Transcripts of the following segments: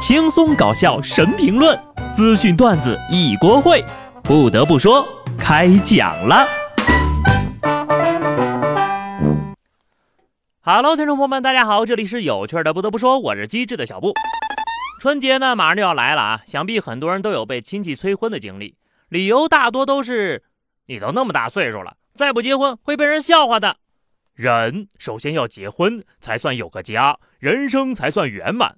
轻松搞笑神评论，资讯段子一锅烩。不得不说，开讲了。Hello，听众朋友们，大家好，这里是有趣的。不得不说，我是机智的小布。春节呢，马上就要来了啊！想必很多人都有被亲戚催婚的经历，理由大多都是：你都那么大岁数了，再不结婚会被人笑话的。人首先要结婚，才算有个家，人生才算圆满。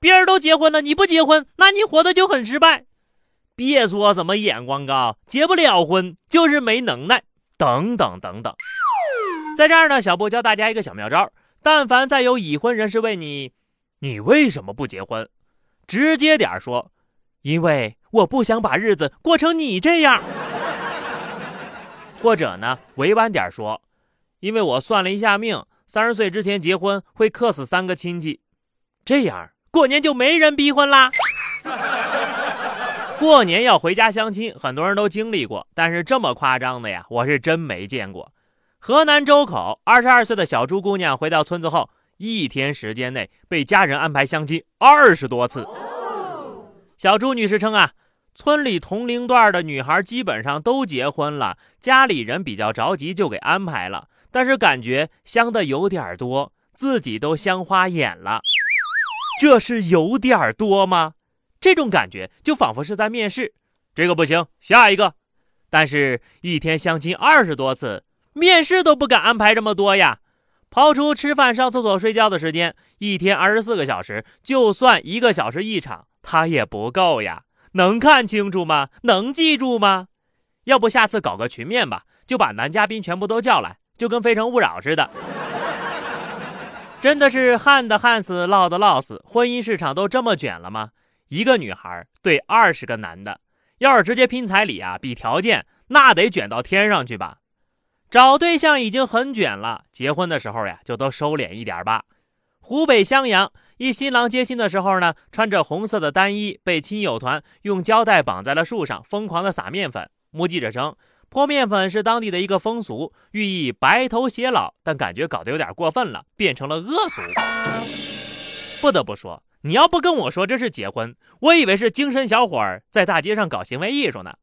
别人都结婚了，你不结婚，那你活的就很失败。别说什么眼光高，结不了婚就是没能耐，等等等等。在这儿呢，小布教大家一个小妙招：但凡再有已婚人士问你，你为什么不结婚？直接点说，因为我不想把日子过成你这样。或者呢，委婉点说，因为我算了一下命，三十岁之前结婚会克死三个亲戚，这样。过年就没人逼婚啦。过年要回家相亲，很多人都经历过，但是这么夸张的呀，我是真没见过。河南周口二十二岁的小朱姑娘回到村子后，一天时间内被家人安排相亲二十多次。小朱女士称啊，村里同龄段的女孩基本上都结婚了，家里人比较着急就给安排了，但是感觉相的有点多，自己都相花眼了。这是有点多吗？这种感觉就仿佛是在面试，这个不行，下一个。但是，一天相亲二十多次，面试都不敢安排这么多呀。抛出吃饭、上厕所、睡觉的时间，一天二十四个小时，就算一个小时一场，他也不够呀。能看清楚吗？能记住吗？要不下次搞个群面吧，就把男嘉宾全部都叫来，就跟《非诚勿扰》似的。真的是旱的旱死，涝的涝死，婚姻市场都这么卷了吗？一个女孩对二十个男的，要是直接拼彩礼啊，比条件那得卷到天上去吧？找对象已经很卷了，结婚的时候呀，就都收敛一点吧。湖北襄阳一新郎接亲的时候呢，穿着红色的单衣，被亲友团用胶带绑在了树上，疯狂的撒面粉。目击者称。泼面粉是当地的一个风俗，寓意白头偕老，但感觉搞得有点过分了，变成了恶俗。不得不说，你要不跟我说这是结婚，我以为是精神小伙儿在大街上搞行为艺术呢。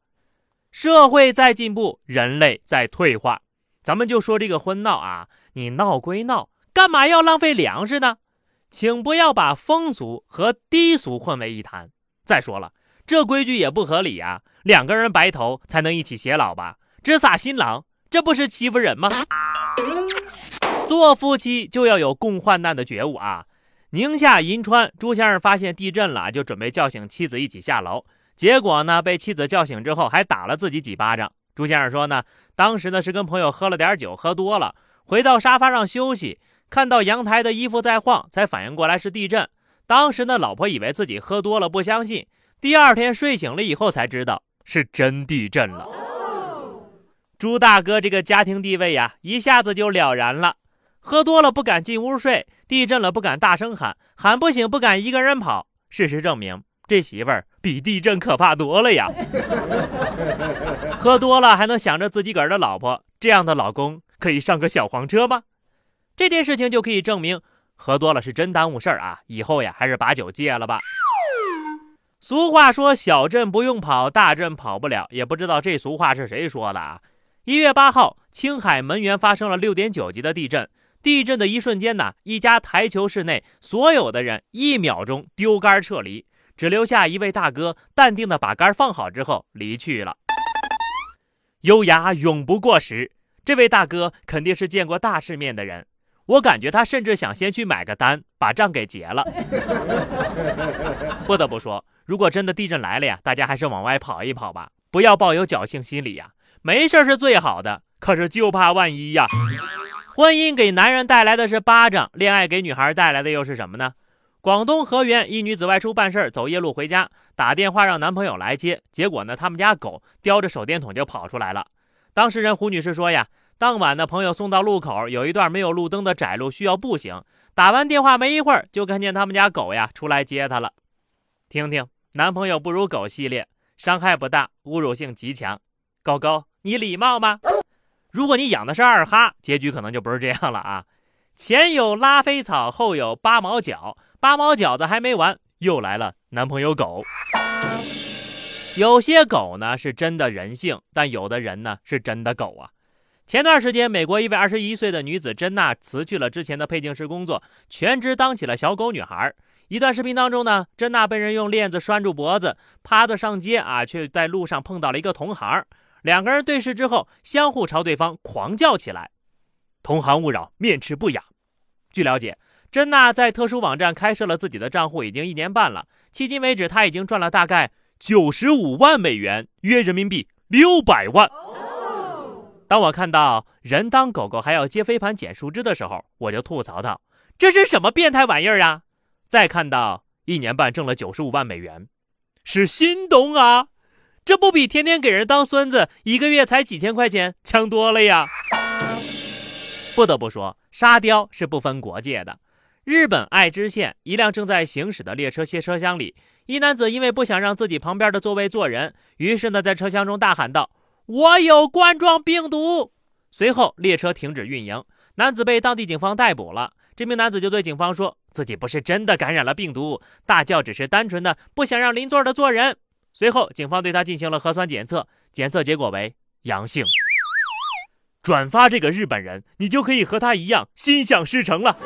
社会在进步，人类在退化，咱们就说这个婚闹啊，你闹归闹，干嘛要浪费粮食呢？请不要把风俗和低俗混为一谈。再说了。这规矩也不合理呀！两个人白头才能一起偕老吧？只撒新郎，这不是欺负人吗？做夫妻就要有共患难的觉悟啊！宁夏银川朱先生发现地震了，就准备叫醒妻子一起下楼，结果呢，被妻子叫醒之后还打了自己几巴掌。朱先生说呢，当时呢是跟朋友喝了点酒，喝多了，回到沙发上休息，看到阳台的衣服在晃，才反应过来是地震。当时呢，老婆以为自己喝多了，不相信。第二天睡醒了以后才知道是真地震了。朱大哥这个家庭地位呀，一下子就了然了。喝多了不敢进屋睡，地震了不敢大声喊，喊不醒不敢一个人跑。事实证明，这媳妇儿比地震可怕多了呀。喝多了还能想着自己个儿的老婆，这样的老公可以上个小黄车吗？这件事情就可以证明，喝多了是真耽误事儿啊。以后呀，还是把酒戒了吧。俗话说：“小镇不用跑，大镇跑不了。”也不知道这俗话是谁说的啊？一月八号，青海门源发生了六点九级的地震。地震的一瞬间呢，一家台球室内所有的人一秒钟丢杆撤离，只留下一位大哥淡定的把杆放好之后离去了。优雅永不过时，这位大哥肯定是见过大世面的人。我感觉他甚至想先去买个单，把账给结了。不得不说。如果真的地震来了呀，大家还是往外跑一跑吧，不要抱有侥幸心理呀。没事是最好的，可是就怕万一呀。婚姻给男人带来的是巴掌，恋爱给女孩带来的又是什么呢？广东河源一女子外出办事儿，走夜路回家，打电话让男朋友来接，结果呢，他们家狗叼着手电筒就跑出来了。当事人胡女士说呀，当晚的朋友送到路口，有一段没有路灯的窄路需要步行，打完电话没一会儿，就看见他们家狗呀出来接她了。听听。男朋友不如狗系列，伤害不大，侮辱性极强。狗狗，你礼貌吗？如果你养的是二哈，结局可能就不是这样了啊。前有拉菲草，后有八毛饺，八毛饺子还没完，又来了男朋友狗。有些狗呢是真的人性，但有的人呢是真的狗啊。前段时间，美国一位二十一岁的女子珍娜辞去了之前的配镜师工作，全职当起了小狗女孩。一段视频当中呢，珍娜被人用链子拴住脖子，趴着上街啊，却在路上碰到了一个同行，两个人对视之后，相互朝对方狂叫起来：“同行勿扰，面斥不雅。”据了解，珍娜在特殊网站开设了自己的账户已经一年半了，迄今为止，她已经赚了大概九十五万美元，约人民币六百万。当我看到人当狗狗还要接飞盘捡树枝的时候，我就吐槽道：“这是什么变态玩意儿啊！”再看到一年半挣了九十五万美元，是心动啊！这不比天天给人当孙子，一个月才几千块钱强多了呀！不得不说，沙雕是不分国界的。日本爱知县一辆正在行驶的列车卸车厢里，一男子因为不想让自己旁边的座位坐人，于是呢在车厢中大喊道。我有冠状病毒。随后，列车停止运营，男子被当地警方逮捕了。这名男子就对警方说自己不是真的感染了病毒，大叫只是单纯的不想让邻座的坐人。随后，警方对他进行了核酸检测，检测结果为阳性。转发这个日本人，你就可以和他一样心想事成了。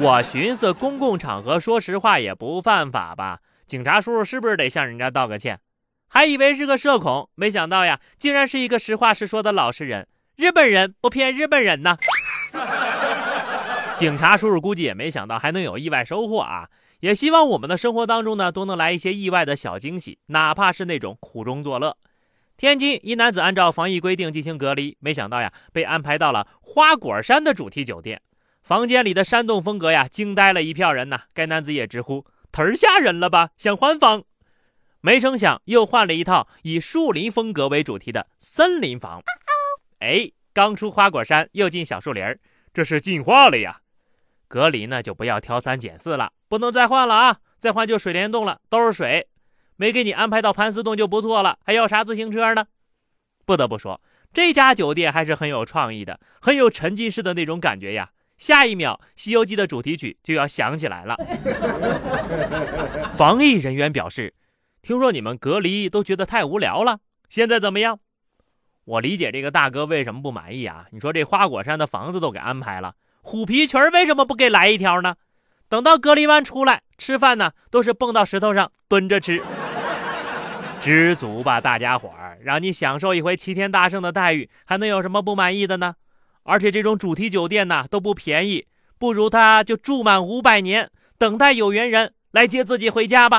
我寻思，公共场合说实话也不犯法吧？警察叔叔是不是得向人家道个歉？还以为是个社恐，没想到呀，竟然是一个实话实说的老实人。日本人不骗日本人呢。警察叔叔估计也没想到还能有意外收获啊！也希望我们的生活当中呢，都能来一些意外的小惊喜，哪怕是那种苦中作乐。天津一男子按照防疫规定进行隔离，没想到呀，被安排到了花果山的主题酒店。房间里的山洞风格呀，惊呆了一票人呐。该男子也直呼：“忒吓人了吧，想换房。”没成想，又换了一套以树林风格为主题的森林房。哎，刚出花果山，又进小树林这是进化了呀！隔离呢，就不要挑三拣四了，不能再换了啊！再换就水帘洞了，都是水。没给你安排到盘丝洞就不错了，还要啥自行车呢？不得不说，这家酒店还是很有创意的，很有沉浸式的那种感觉呀。下一秒，《西游记》的主题曲就要响起来了。防疫人员表示。听说你们隔离都觉得太无聊了，现在怎么样？我理解这个大哥为什么不满意啊？你说这花果山的房子都给安排了，虎皮裙为什么不给来一条呢？等到隔离完出来吃饭呢，都是蹦到石头上蹲着吃。知足吧，大家伙儿，让你享受一回齐天大圣的待遇，还能有什么不满意的呢？而且这种主题酒店呢都不便宜，不如他就住满五百年，等待有缘人来接自己回家吧。